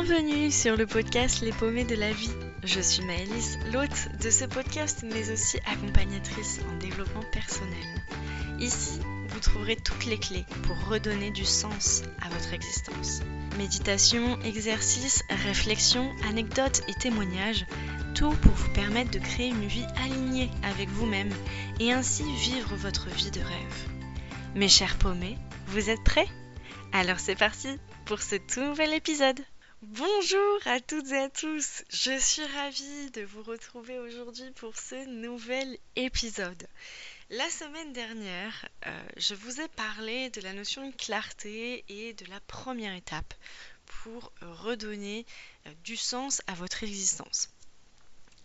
Bienvenue sur le podcast Les paumés de la vie. Je suis Maëlys, l'hôte de ce podcast, mais aussi accompagnatrice en développement personnel. Ici, vous trouverez toutes les clés pour redonner du sens à votre existence. Méditation, exercices, réflexions, anecdotes et témoignages, tout pour vous permettre de créer une vie alignée avec vous-même et ainsi vivre votre vie de rêve. Mes chers paumés, vous êtes prêts? Alors c'est parti pour ce tout nouvel épisode. Bonjour à toutes et à tous, je suis ravie de vous retrouver aujourd'hui pour ce nouvel épisode. La semaine dernière, euh, je vous ai parlé de la notion de clarté et de la première étape pour redonner euh, du sens à votre existence.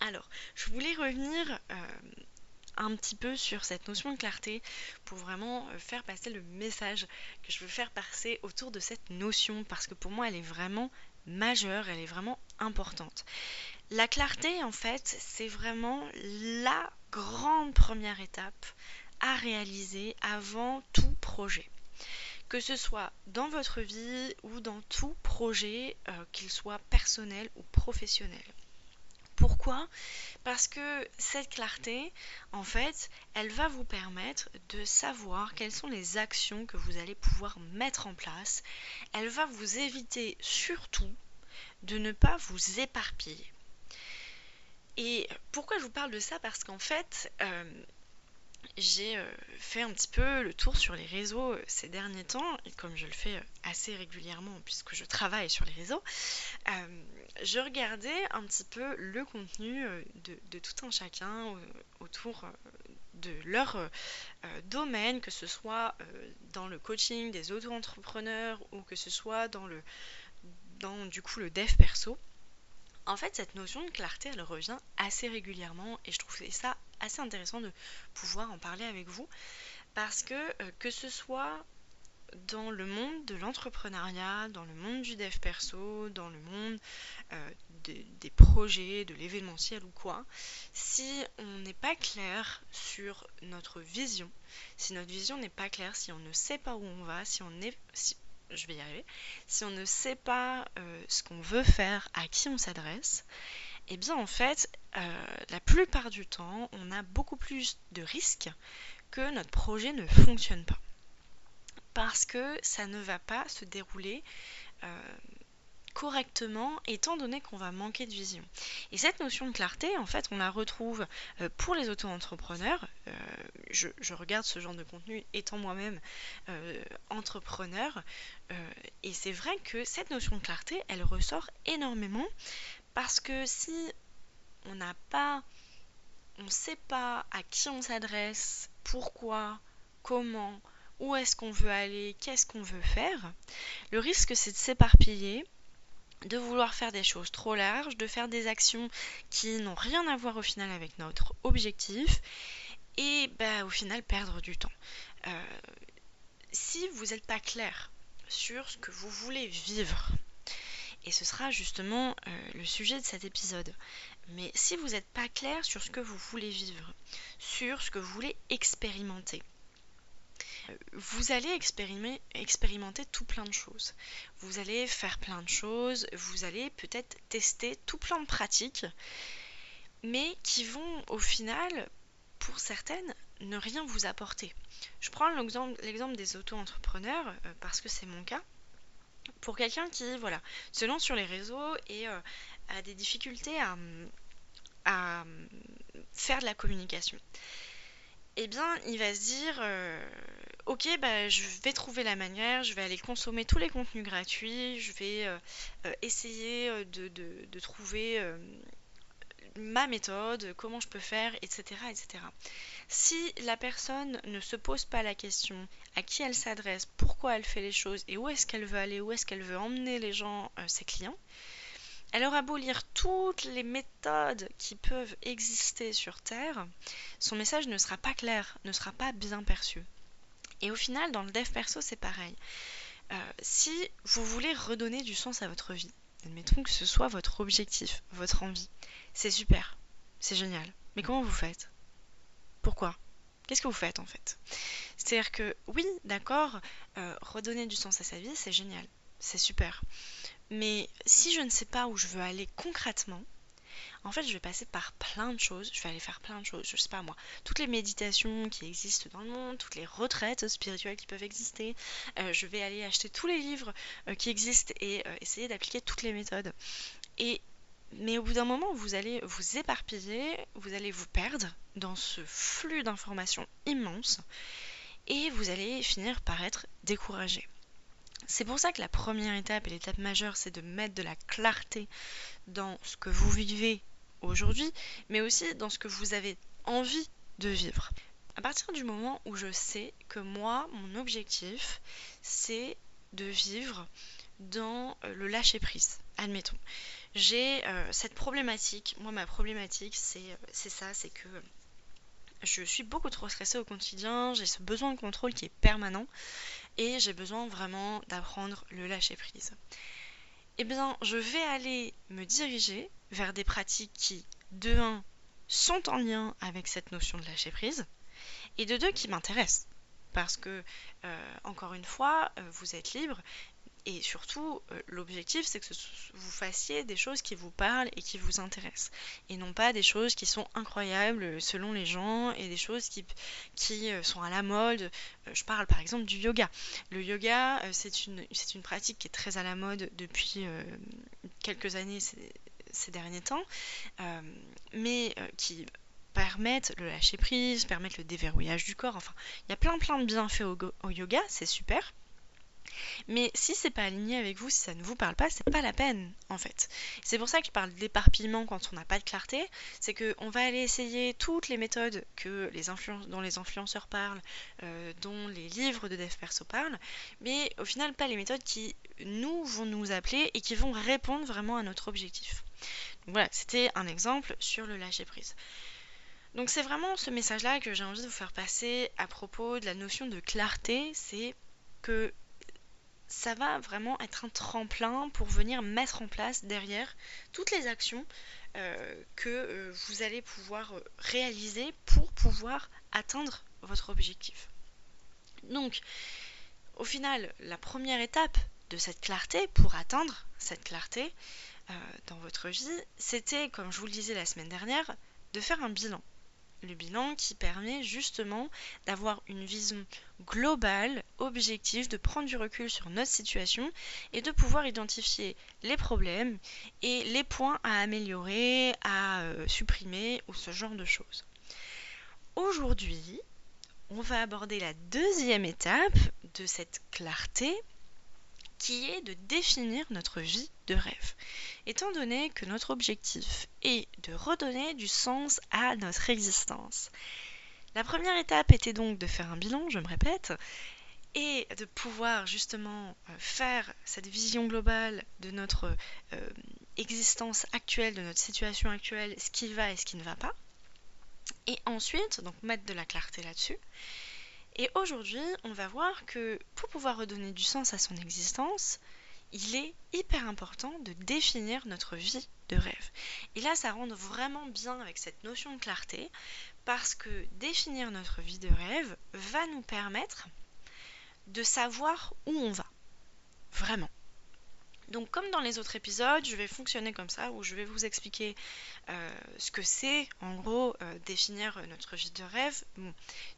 Alors, je voulais revenir euh, un petit peu sur cette notion de clarté pour vraiment faire passer le message que je veux faire passer autour de cette notion parce que pour moi elle est vraiment majeure, elle est vraiment importante. La clarté, en fait, c'est vraiment la grande première étape à réaliser avant tout projet. Que ce soit dans votre vie ou dans tout projet, euh, qu'il soit personnel ou professionnel. Pourquoi? Parce que cette clarté, en fait, elle va vous permettre de savoir quelles sont les actions que vous allez pouvoir mettre en place. Elle va vous éviter surtout de ne pas vous éparpiller. Et pourquoi je vous parle de ça? Parce qu'en fait, euh, j'ai euh, fait un petit peu le tour sur les réseaux euh, ces derniers temps, et comme je le fais assez régulièrement puisque je travaille sur les réseaux, je regardais un petit peu le contenu de, tout un chacun autour de leur domaine, que ce soit dans le coaching des auto-entrepreneurs ou que ce soit dans le dans du coup le dev perso. En fait, cette notion de clarté, elle revient assez régulièrement et je trouve ça assez intéressant de pouvoir en parler avec vous. Parce que euh, que ce soit dans le monde de l'entrepreneuriat, dans le monde du dev perso, dans le monde euh, des projets, de l'événementiel ou quoi, si on n'est pas clair sur notre vision, si notre vision n'est pas claire, si on ne sait pas où on va, si on est, je vais y arriver, si on ne sait pas euh, ce qu'on veut faire, à qui on s'adresse, eh bien en fait, euh, la plupart du temps, on a beaucoup plus de risques que notre projet ne fonctionne pas. Parce que ça ne va pas se dérouler euh, correctement étant donné qu'on va manquer de vision. Et cette notion de clarté, en fait, on la retrouve euh, pour les auto-entrepreneurs. Je, regarde ce genre de contenu étant moi-même entrepreneur. et c'est vrai que cette notion de clarté, elle ressort énormément parce que si on n'a pas, on ne sait pas à qui on s'adresse, pourquoi, comment, où est-ce qu'on veut aller, qu'est-ce qu'on veut faire, le risque c'est de s'éparpiller de vouloir faire des choses trop larges, de faire des actions qui n'ont rien à voir au final avec notre objectif et bah, au final perdre du temps. Euh, si vous n'êtes pas clair sur ce que vous voulez vivre, et ce sera justement euh, le sujet de cet épisode, mais si vous n'êtes pas clair sur ce que vous voulez vivre, sur ce que vous voulez expérimenter, vous allez expérimenter tout plein de choses. Vous allez faire plein de choses, vous allez peut-être tester tout plein de pratiques, mais qui vont au final, pour certaines, ne rien vous apporter. Je prends l'exemple des auto-entrepreneurs euh, parce que c'est mon cas. Pour quelqu'un qui voilà, se lance sur les réseaux et euh, a des difficultés à, faire de la communication. Eh bien, il va se dire euh, Ok, bah, je vais trouver la manière, je vais aller consommer tous les contenus gratuits, je vais euh, essayer de, trouver ma méthode, comment je peux faire, etc., etc. Si la personne ne se pose pas la question à qui elle s'adresse, pourquoi elle fait les choses et où est-ce qu'elle veut aller, où est-ce qu'elle veut emmener les gens, ses clients, elle aura beau lire toutes les méthodes qui peuvent exister sur Terre, son message ne sera pas clair, ne sera pas bien perçu. Et au final, dans le dev perso, c'est pareil. Euh, si vous voulez redonner du sens à votre vie, admettons que ce soit votre objectif, votre envie, c'est super, c'est génial. Mais comment vous faites? Pourquoi? Qu'est-ce que vous faites en fait? C'est-à-dire que oui, d'accord, euh, redonner du sens à sa vie, c'est génial, c'est super. Mais si je ne sais pas où je veux aller concrètement, en fait, je vais passer par plein de choses. Je vais aller faire plein de choses. Je sais pas moi, toutes les méditations qui existent dans le monde, toutes les retraites spirituelles qui peuvent exister. Euh, je vais aller acheter tous les livres euh, qui existent et euh, essayer d'appliquer toutes les méthodes. Et mais au bout d'un moment, vous allez vous éparpiller, vous allez vous perdre dans ce flux d'informations immense et vous allez finir par être découragé. C'est pour ça que la première étape et l'étape majeure, c'est de mettre de la clarté dans ce que vous vivez aujourd'hui, mais aussi dans ce que vous avez envie de vivre. À partir du moment où je sais que moi, mon objectif, c'est de vivre dans euh, le lâcher prise, admettons. J'ai euh, cette problématique, moi ma problématique c'est euh, ça, c'est que je suis beaucoup trop stressée au quotidien, j'ai ce besoin de contrôle qui est permanent et j'ai besoin vraiment d'apprendre le lâcher prise. Eh bien, je vais aller me diriger vers des pratiques qui, de 1, sont en lien avec cette notion de lâcher prise, et de 2, qui m'intéressent. Parce que, encore une fois, vous êtes libre et surtout, euh, l'objectif, c'est que vous fassiez des choses qui vous parlent et qui vous intéressent. Et non pas des choses qui sont incroyables selon les gens et des choses qui, qui euh, sont à la mode. Euh, je parle par exemple du yoga. Le yoga, c'est une, une pratique qui est très à la mode depuis quelques années ces, derniers temps, mais qui permettent le lâcher prise, permettent le déverrouillage du corps. Enfin, il y a plein plein de bienfaits au yoga, c'est super. Mais si c'est pas aligné avec vous, si ça ne vous parle pas, c'est pas la peine en fait. C'est pour ça que je parle d'éparpillement quand on n'a pas de clarté, c'est qu'on va aller essayer toutes les méthodes que les dont les influenceurs parlent, euh, dont les livres de dev perso parlent, mais au final pas les méthodes qui nous vont nous appeler et qui vont répondre vraiment à notre objectif. Voilà, c'était un exemple sur le lâcher prise. Donc c'est vraiment ce message-là que j'ai envie de vous faire passer à propos de la notion de clarté, c'est que ça va vraiment être un tremplin pour venir mettre en place derrière toutes les actions euh, que euh, vous allez pouvoir euh, réaliser pour pouvoir atteindre votre objectif. Donc, au final, la première étape de cette clarté, pour atteindre cette clarté dans votre vie, c'était, comme je vous le disais la semaine dernière, de faire un bilan le bilan qui permet justement d'avoir une vision globale, objective, de prendre du recul sur notre situation et de pouvoir identifier les problèmes et les points à améliorer, à euh, supprimer ou ce genre de choses. Aujourd'hui, on va aborder la deuxième étape de cette clarté qui est de définir notre vie de rêve. Étant donné que notre objectif est de redonner du sens à notre existence. La première étape était donc de faire un bilan, je me répète, et de pouvoir justement euh, faire cette vision globale de notre euh, existence actuelle, de notre situation actuelle, ce qui va et ce qui ne va pas. Et ensuite, donc mettre de la clarté là-dessus. Et aujourd'hui, on va voir que pour pouvoir redonner du sens à son existence, il est hyper important de définir notre vie de rêve. Et là, ça rentre vraiment bien avec cette notion de clarté, parce que définir notre vie de rêve va nous permettre de savoir où on va. Vraiment. Donc comme dans les autres épisodes, je vais fonctionner comme ça, où je vais vous expliquer euh, ce que c'est, en gros, euh, définir notre vie de rêve.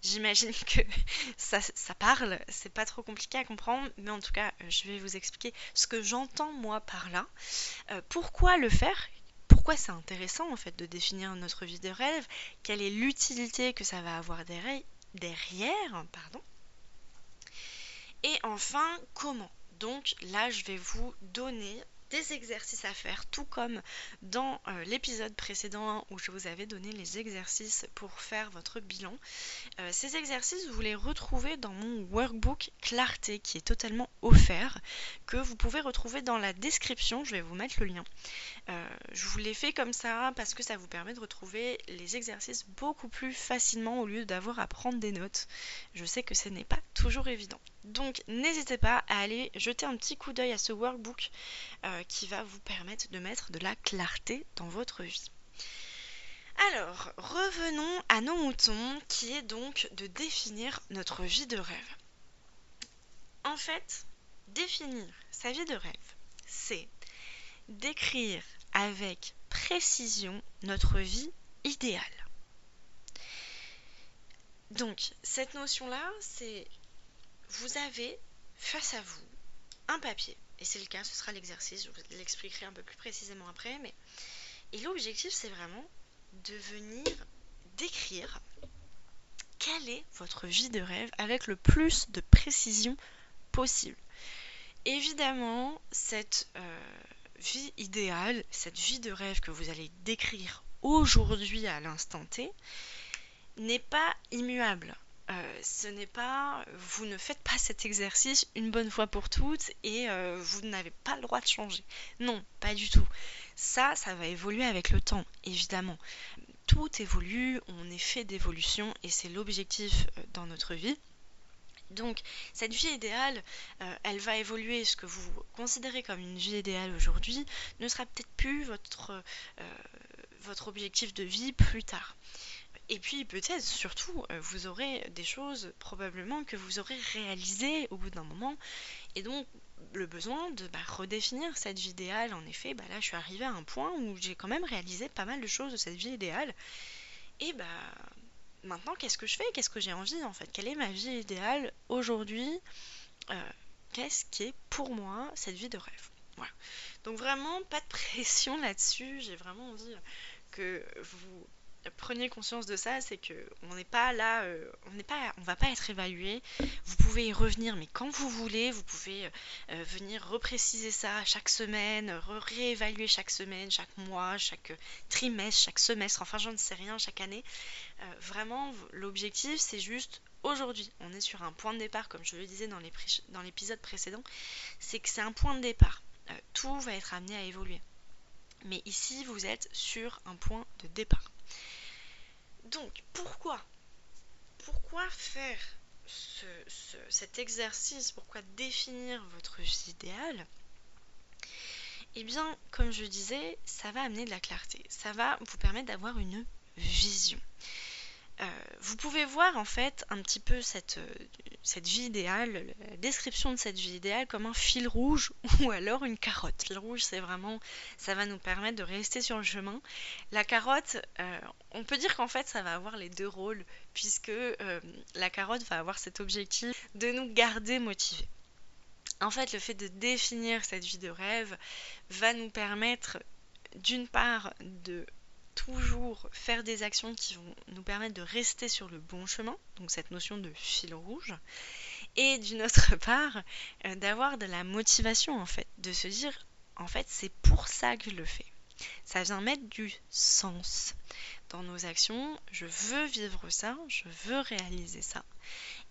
J'imagine que ça, parle, c'est pas trop compliqué à comprendre, mais en tout cas, euh, je vais vous expliquer ce que j'entends moi par là. pourquoi le faire? Pourquoi c'est intéressant en fait de définir notre vie de rêve, quelle est l'utilité que ça va avoir derrière, pardon? Et enfin, comment? Donc là, je vais vous donner des exercices à faire, tout comme dans euh, l'épisode précédent où je vous avais donné les exercices pour faire votre bilan. Euh, ces exercices, vous les retrouvez dans mon workbook Clarté qui est totalement offert, que vous pouvez retrouver dans la description, je vais vous mettre le lien. Euh, je vous l'ai fait comme ça parce que ça vous permet de retrouver les exercices beaucoup plus facilement au lieu d'avoir à prendre des notes. Je sais que ce n'est pas toujours évident. Donc n'hésitez pas à aller jeter un petit coup d'œil à ce workbook euh, qui va vous permettre de mettre de la clarté dans votre vie. Alors, revenons à nos moutons, qui est donc de définir notre vie de rêve. En fait, définir sa vie de rêve, c'est décrire avec précision notre vie idéale. Donc, cette notion-là, c'est vous avez face à vous un papier, et c'est le cas, ce sera l'exercice, je vous l'expliquerai un peu plus précisément après, mais et l'objectif c'est vraiment de venir décrire quelle est votre vie de rêve avec le plus de précision possible. Évidemment, cette euh, vie idéale, cette vie de rêve que vous allez décrire aujourd'hui à l'instant T, n'est pas immuable. Euh, ce n'est pas, vous ne faites pas cet exercice une bonne fois pour toutes et euh, vous n'avez pas le droit de changer. Non, pas du tout. Ça, ça va évoluer avec le temps, évidemment. Tout évolue, on est fait d'évolution et c'est l'objectif euh, dans notre vie. Donc cette vie idéale, elle va évoluer. Ce que vous considérez comme une vie idéale aujourd'hui ne sera peut-être plus votre, votre objectif de vie plus tard. Et puis peut-être surtout, euh, vous aurez des choses probablement que vous aurez réalisées au bout d'un moment. Et donc le besoin de bah, redéfinir cette vie idéale. En effet, bah, là je suis arrivée à un point où j'ai quand même réalisé pas mal de choses de cette vie idéale. Et bah maintenant qu'est-ce que je fais? Qu'est-ce que j'ai envie en fait? Quelle est ma vie idéale aujourd'hui? Euh, Qu'est-ce qui est pour moi cette vie de rêve? Voilà. Donc vraiment pas de pression là-dessus. J'ai vraiment envie que vous prenez conscience de ça, c'est que on n'est pas là, euh, on n'est pas, on va pas être évalué. Vous pouvez y revenir, mais quand vous voulez, vous pouvez euh, venir repréciser ça chaque semaine, réévaluer chaque semaine, chaque mois, chaque trimestre, chaque semestre, enfin je ne sais rien, chaque année. Euh, vraiment, l'objectif c'est juste aujourd'hui. On est sur un point de départ, comme je le disais dans l'épisode précédent, c'est que c'est un point de départ. tout va être amené à évoluer. Mais ici, vous êtes sur un point de départ. Donc, pourquoi Pourquoi faire cet exercice? Pourquoi définir votre vie idéale Eh bien, comme je disais, ça va amener de la clarté. Ça va vous permettre d'avoir une vision. Euh, vous pouvez voir en fait un petit peu cette, euh, cette vie idéale, la description de cette vie idéale comme un fil rouge ou alors une carotte. Le fil rouge, c'est vraiment, ça va nous permettre de rester sur le chemin. La carotte, euh, on peut dire qu'en fait, ça va avoir les deux rôles puisque la carotte va avoir cet objectif de nous garder motivés. En fait, le fait de définir cette vie de rêve va nous permettre d'une part de toujours faire des actions qui vont nous permettre de rester sur le bon chemin, donc cette notion de fil rouge, et d'une autre part, euh, d'avoir de la motivation en fait, de se dire en fait c'est pour ça que je le fais. Ça vient mettre du sens dans nos actions. Je veux vivre ça, je veux réaliser ça.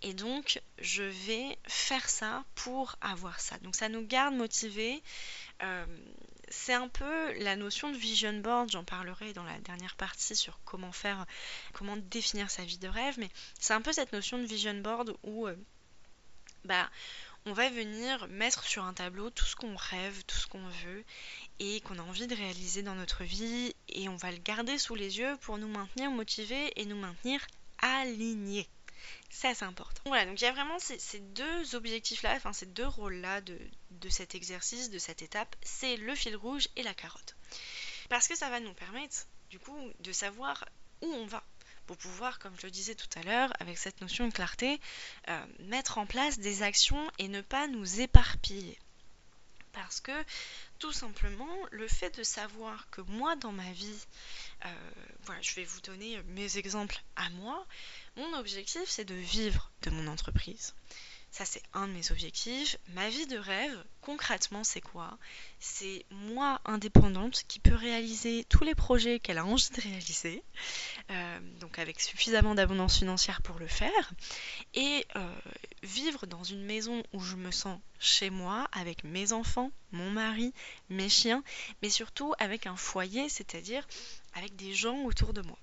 Et donc, je vais faire ça pour avoir ça. Donc, ça nous garde motivés. Euh, c'est un peu la notion de vision board, j'en parlerai dans la dernière partie sur comment faire, comment définir sa vie de rêve, mais c'est un peu cette notion de vision board où euh, bah, on va venir mettre sur un tableau tout ce qu'on rêve, tout ce qu'on veut et qu'on a envie de réaliser dans notre vie et on va le garder sous les yeux pour nous maintenir motivés et nous maintenir alignés. Ça, c'est important. Voilà, donc il y a vraiment ces, deux objectifs-là, enfin ces deux rôles-là de, de cet exercice, de cette étape, c'est le fil rouge et la carotte. Parce que ça va nous permettre, du coup, de savoir où on va pour pouvoir, comme je le disais tout à l'heure, avec cette notion de clarté, euh, mettre en place des actions et ne pas nous éparpiller. Parce que tout simplement, le fait de savoir que moi, dans ma vie, euh, voilà, je vais vous donner mes exemples à moi, mon objectif, c'est de vivre de mon entreprise. Ça, c'est un de mes objectifs. Ma vie de rêve, concrètement, c'est quoi? C'est moi indépendante qui peut réaliser tous les projets qu'elle a envie de réaliser, euh, donc avec suffisamment d'abondance financière pour le faire, et euh, vivre dans une maison où je me sens chez moi, avec mes enfants, mon mari, mes chiens, mais surtout avec un foyer, c'est-à-dire avec des gens autour de moi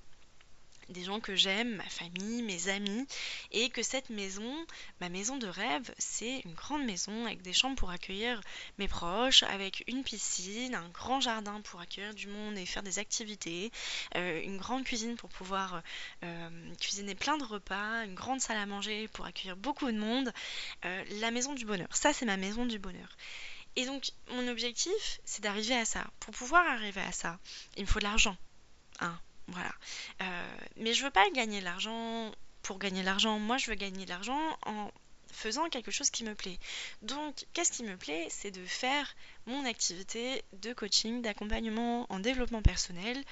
des gens que j'aime, ma famille, mes amis, et que cette maison, ma maison de rêve, c'est une grande maison avec des chambres pour accueillir mes proches, avec une piscine, un grand jardin pour accueillir du monde et faire des activités, euh, une grande cuisine pour pouvoir euh, cuisiner plein de repas, une grande salle à manger pour accueillir beaucoup de monde, euh, la maison du bonheur. Ça, c'est ma maison du bonheur. Et donc, mon objectif, c'est d'arriver à ça. Pour pouvoir arriver à ça, il me faut de l'argent. Hein, voilà. Euh, mais je veux pas gagner de l'argent pour gagner de l'argent. Moi, je veux gagner de l'argent en faisant quelque chose qui me plaît. Donc, qu'est-ce qui me plaît? C'est de faire mon activité de coaching, d'accompagnement en développement personnel,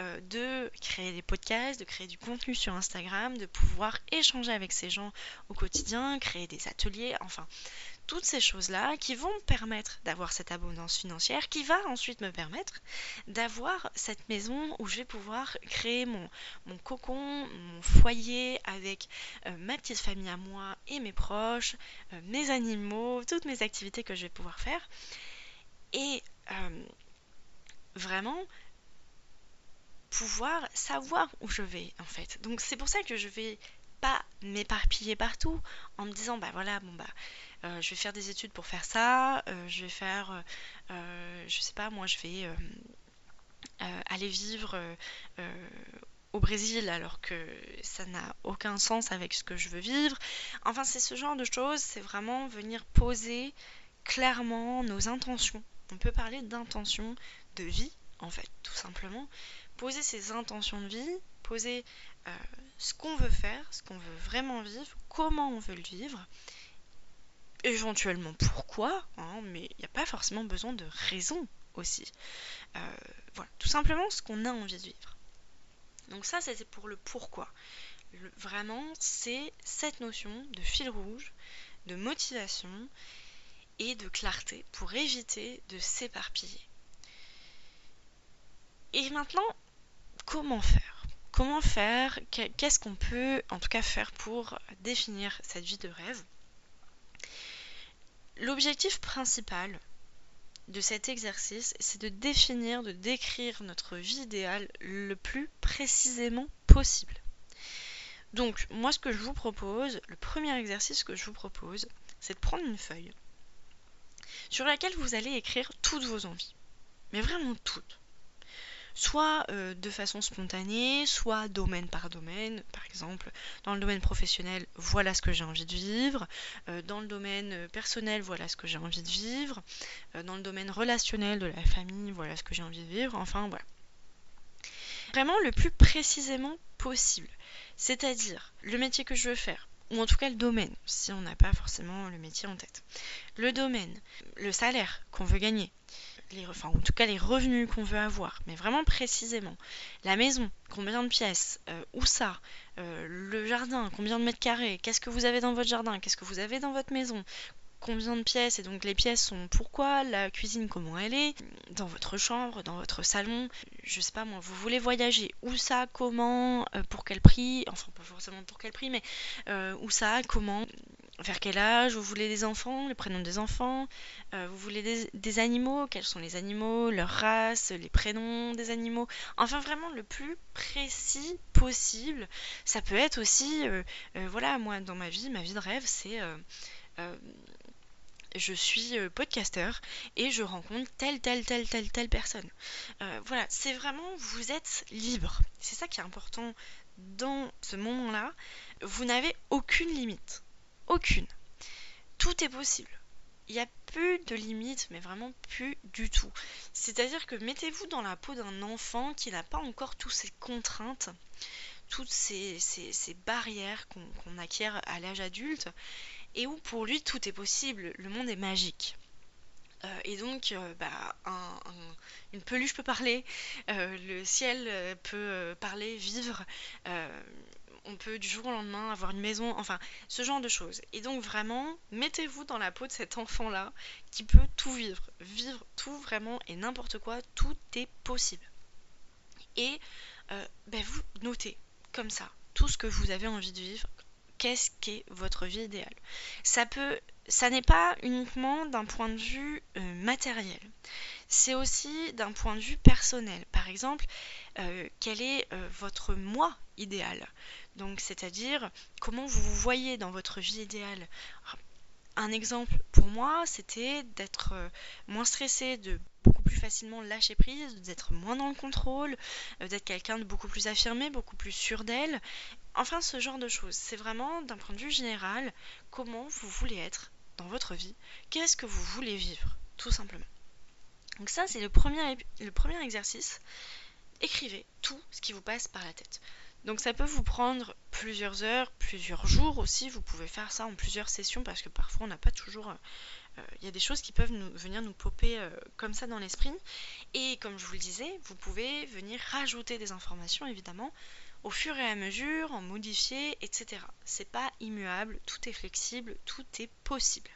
euh, de créer des podcasts, de créer du contenu sur Instagram, de pouvoir échanger avec ces gens au quotidien, créer des ateliers, enfin, toutes ces choses-là qui vont me permettre d'avoir cette abondance financière, qui va ensuite me permettre d'avoir cette maison où je vais pouvoir créer mon, cocon, mon foyer avec euh, ma petite famille à moi et mes proches, euh, mes animaux, toutes mes activités que je vais pouvoir faire. Et euh, vraiment pouvoir savoir où je vais en fait. Donc c'est pour ça que je vais pas m'éparpiller partout en me disant bah voilà bon bah euh, je vais faire des études pour faire ça, euh, je vais faire, euh, je sais pas, moi je vais aller vivre au Brésil alors que ça n'a aucun sens avec ce que je veux vivre. Enfin, c'est ce genre de choses, c'est vraiment venir poser clairement nos intentions. On peut parler d'intention de vie, en fait, tout simplement. Poser ses intentions de vie, poser ce qu'on veut faire, ce qu'on veut vraiment vivre, comment on veut le vivre, éventuellement pourquoi, hein, mais il n'y a pas forcément besoin de raison aussi. Euh, voilà, tout simplement ce qu'on a envie de vivre. Donc ça, c'était pour le pourquoi. vraiment, c'est cette notion de fil rouge, de motivation et de clarté pour éviter de s'éparpiller. Et maintenant, comment faire? Comment faire? Qu'est-ce qu'on peut en tout cas faire pour définir cette vie de rêve? L'objectif principal de cet exercice, c'est de définir, de décrire notre vie idéale le plus précisément possible. Donc, moi, ce que je vous propose, le premier exercice que je vous propose, c'est de prendre une feuille sur laquelle vous allez écrire toutes vos envies. Mais vraiment toutes soit euh, de façon spontanée, soit domaine par domaine. Par exemple, dans le domaine professionnel, voilà ce que j'ai envie de vivre. Euh, dans le domaine euh, personnel, voilà ce que j'ai envie de vivre. dans le domaine relationnel de la famille, voilà ce que j'ai envie de vivre. Enfin, voilà. Vraiment le plus précisément possible. C'est-à-dire le métier que je veux faire, ou en tout cas le domaine, si on n'a pas forcément le métier en tête. Le domaine, le salaire qu'on veut gagner, enfin en tout cas les revenus qu'on veut avoir, mais vraiment précisément. La maison, combien de pièces, euh, où ça, euh, le jardin, combien de mètres carrés, qu'est-ce que vous avez dans votre jardin, qu'est-ce que vous avez dans votre maison, combien de pièces, et donc les pièces sont pourquoi, la cuisine comment elle est, dans votre chambre, dans votre salon, je sais pas moi, vous voulez voyager, où ça, comment, euh, pour quel prix, enfin pas forcément pour quel prix, mais où ça, comment, vers quel âge, vous voulez des enfants, les prénoms des enfants, euh, vous voulez des, animaux, quels sont les animaux, leur race, les prénoms des animaux, enfin vraiment le plus précis possible. Ça peut être aussi, euh, euh, voilà, moi dans ma vie, ma vie de rêve, c'est je suis podcasteur et je rencontre telle, telle, telle, telle, telle personne. voilà, c'est vraiment, vous êtes libre. C'est ça qui est important dans ce moment-là. Vous n'avez aucune limite. Aucune. Tout est possible. Il n'y a plus de limites, mais vraiment plus du tout. C'est-à-dire que mettez-vous dans la peau d'un enfant qui n'a pas encore toutes ces contraintes, toutes ces, barrières qu'on acquiert à l'âge adulte, et où pour lui tout est possible, le monde est magique. Euh, et donc, euh, bah, une peluche peut parler, euh, le ciel peut parler, vivre, on peut du jour au lendemain avoir une maison, enfin ce genre de choses. Et donc vraiment, mettez-vous dans la peau de cet enfant-là qui peut tout vivre, vivre tout vraiment et n'importe quoi, tout est possible. Et euh, ben, vous notez comme ça tout ce que vous avez envie de vivre, qu'est-ce qu'est votre vie idéale. Ça peut, ça n'est pas uniquement d'un point de vue euh, matériel, c'est aussi d'un point de vue personnel. Par exemple, euh, quel est votre moi idéal? Donc, c'est-à-dire comment vous vous voyez dans votre vie idéale? Un exemple pour moi, c'était d'être euh, moins stressé, de beaucoup plus facilement lâcher prise, d'être moins dans le contrôle, euh, d'être quelqu'un de beaucoup plus affirmé, beaucoup plus sûr d'elle. Enfin, ce genre de choses. C'est vraiment, d'un point de vue général, comment vous voulez être dans votre vie, qu'est-ce que vous voulez vivre tout simplement. Donc ça, c'est le premier, le premier exercice. Écrivez tout ce qui vous passe par la tête. Donc ça peut vous prendre plusieurs heures, plusieurs jours aussi. Vous pouvez faire ça en plusieurs sessions parce que parfois on n'a pas toujours... Euh, euh, il y a des choses qui peuvent nous, venir nous popper euh, comme ça dans l'esprit. Et comme je vous le disais, vous pouvez venir rajouter des informations évidemment au fur et à mesure, en modifier, etc. C'est pas immuable, tout est flexible, tout est possible.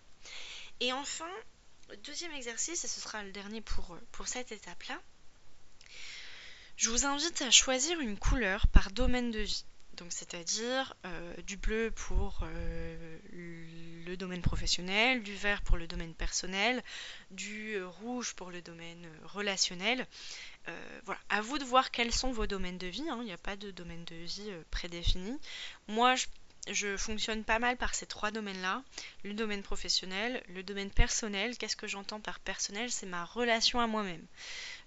Et enfin, deuxième exercice, et ce sera le dernier pour, pour cette étape-là, je vous invite à choisir une couleur par domaine de vie. Donc c'est-à-dire euh, du bleu pour euh, le domaine professionnel, du vert pour le domaine personnel, du rouge pour le domaine relationnel. Euh, voilà, à vous de voir quels sont vos domaines de vie. Hein. Il n'y a pas de domaine de vie prédéfini. Moi, je fonctionne pas mal par ces trois domaines-là. Le domaine professionnel, le domaine personnel. Qu'est-ce que j'entends par personnel? C'est ma relation à moi-même.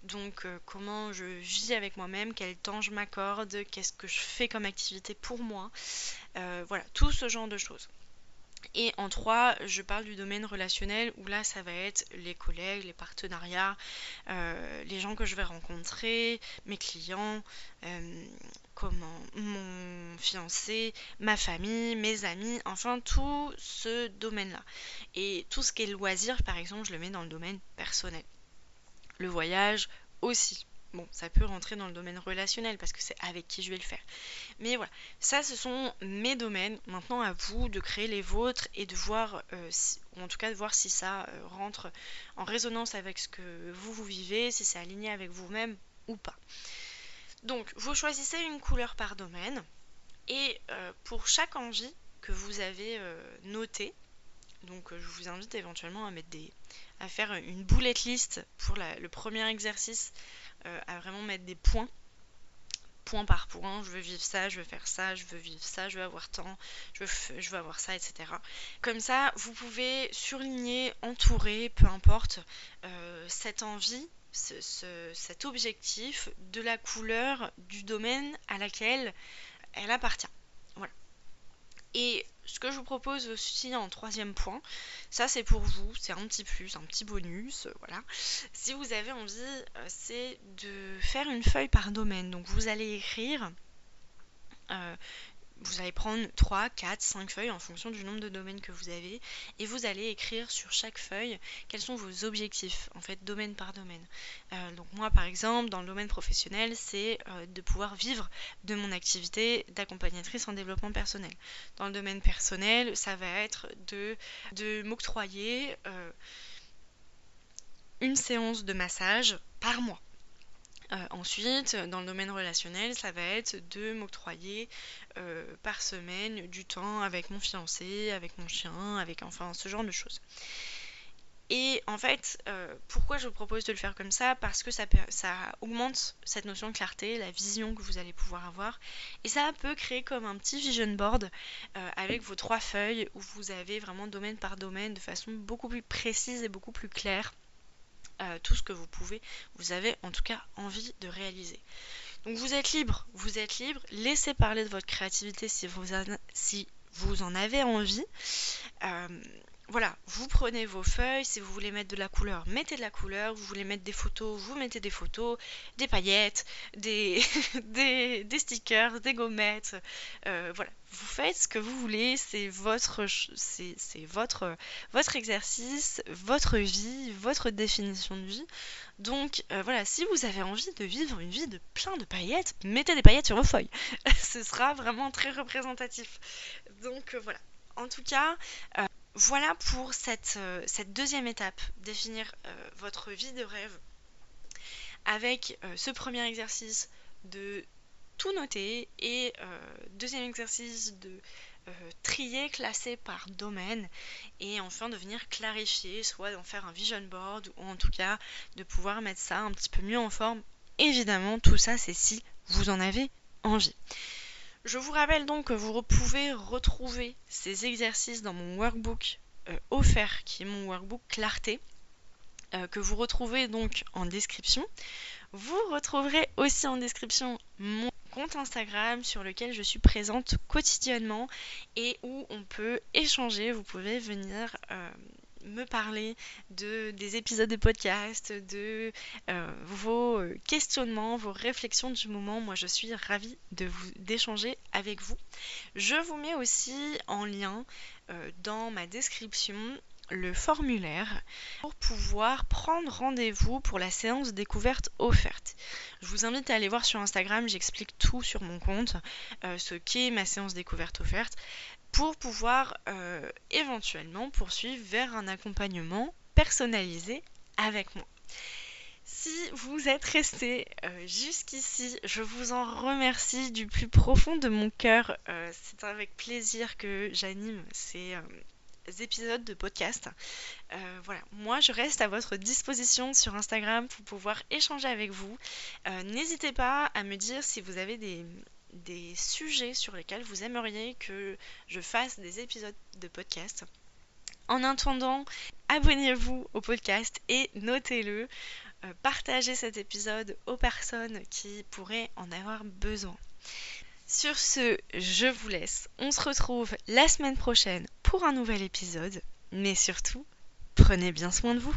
Donc euh, comment je vis avec moi-même, quel temps je m'accorde, qu'est-ce que je fais comme activité pour moi. Euh, voilà, tout ce genre de choses. Et en trois, je parle du domaine relationnel où là, ça va être les collègues, les partenariats, euh, les gens que je vais rencontrer, mes clients, comment mon fiancé, ma famille, mes amis, enfin tout ce domaine-là. Et tout ce qui est loisir, par exemple, je le mets dans le domaine personnel. Le voyage aussi. Bon, ça peut rentrer dans le domaine relationnel parce que c'est avec qui je vais le faire. Mais voilà, ça ce sont mes domaines. Maintenant à vous de créer les vôtres et de voir, euh, ou en tout cas de voir si ça euh, rentre en résonance avec ce que vous vous vivez, si c'est aligné avec vous-même ou pas. Donc vous choisissez une couleur par domaine et euh, pour chaque envie que vous avez noté, donc je vous invite éventuellement à mettre des, à faire une bullet list pour le premier exercice euh, à vraiment mettre des points point par point, je veux vivre ça, je veux faire ça, je veux vivre ça, je veux avoir tant, je veux, je veux avoir ça, etc. Comme ça, vous pouvez surligner, entourer, peu importe, euh, cette envie, cet objectif de la couleur du domaine à laquelle elle appartient. Voilà. Et ce que je vous propose aussi en troisième point, ça c'est pour vous, c'est un petit plus, un petit bonus, voilà. Si vous avez envie, euh, c'est de faire une feuille par domaine. Donc vous allez écrire euh, vous allez prendre 3, 4, 5 feuilles en fonction du nombre de domaines que vous avez et vous allez écrire sur chaque feuille quels sont vos objectifs, en fait, domaine par domaine. Euh, donc moi, par exemple, dans le domaine professionnel, c'est euh, de pouvoir vivre de mon activité d'accompagnatrice en développement personnel. Dans le domaine personnel, ça va être de, m'octroyer euh, une séance de massage par mois. Euh, ensuite, dans le domaine relationnel, ça va être de m'octroyer euh, par semaine du temps avec mon fiancé, avec mon chien, avec enfin ce genre de choses. Et en fait, euh, pourquoi je vous propose de le faire comme ça? Parce que ça, ça, augmente cette notion de clarté, la vision que vous allez pouvoir avoir. Et ça peut créer comme un petit vision board avec vos trois feuilles où vous avez vraiment domaine par domaine de façon beaucoup plus précise et beaucoup plus claire tout ce que vous pouvez, vous avez en tout cas envie de réaliser. Donc vous êtes libre, vous êtes libre, laissez parler de votre créativité si vous en, si vous en avez envie. Euh, voilà, vous prenez vos feuilles, si vous voulez mettre de la couleur, mettez de la couleur, vous voulez mettre des photos, vous mettez des photos, des paillettes, des, des, stickers, des gommettes, euh, voilà, vous faites ce que vous voulez, c'est votre, c'est, votre, votre exercice, votre vie, votre définition de vie. Donc euh, voilà, si vous avez envie de vivre une vie de plein de paillettes, mettez des paillettes sur vos feuilles. ce sera vraiment très représentatif. Donc euh, voilà. En tout cas, voilà pour cette, euh, cette, deuxième étape, définir euh, votre vie de rêve avec euh, ce premier exercice de tout noter et deuxième exercice de trier, classer par domaine et enfin de venir clarifier, soit d'en faire un vision board ou en tout cas de pouvoir mettre ça un petit peu mieux en forme. Évidemment, tout ça c'est si vous en avez envie. Je vous rappelle donc que vous pouvez retrouver ces exercices dans mon workbook euh, offert, qui est mon workbook clarté, euh, que vous retrouvez donc en description. Vous retrouverez aussi en description mon compte Instagram sur lequel je suis présente quotidiennement et où on peut échanger. Vous pouvez venir euh, me parler de, des épisodes de podcast, de euh, vos questionnements, vos réflexions du moment. Moi, je suis ravie de vous d'échanger avec vous. Je vous mets aussi en lien dans ma description le formulaire pour pouvoir prendre rendez-vous pour la séance découverte offerte. Je vous invite à aller voir sur Instagram, j'explique tout sur mon compte, euh, ce qu'est ma séance découverte offerte, pour pouvoir euh, éventuellement poursuivre vers un accompagnement personnalisé avec moi. Si vous êtes resté euh, jusqu'ici, je vous en remercie du plus profond de mon cœur. c'est avec plaisir que j'anime ces, épisodes de podcast. Euh, voilà, moi je reste à votre disposition sur Instagram pour pouvoir échanger avec vous. Euh, n'hésitez pas à me dire si vous avez des, des sujets sur lesquels vous aimeriez que je fasse des épisodes de podcast. En attendant, abonnez-vous au podcast et notez-le. Euh, partagez cet épisode aux personnes qui pourraient en avoir besoin. Sur ce, je vous laisse. On se retrouve la semaine prochaine pour un nouvel épisode. Mais surtout, prenez bien soin de vous.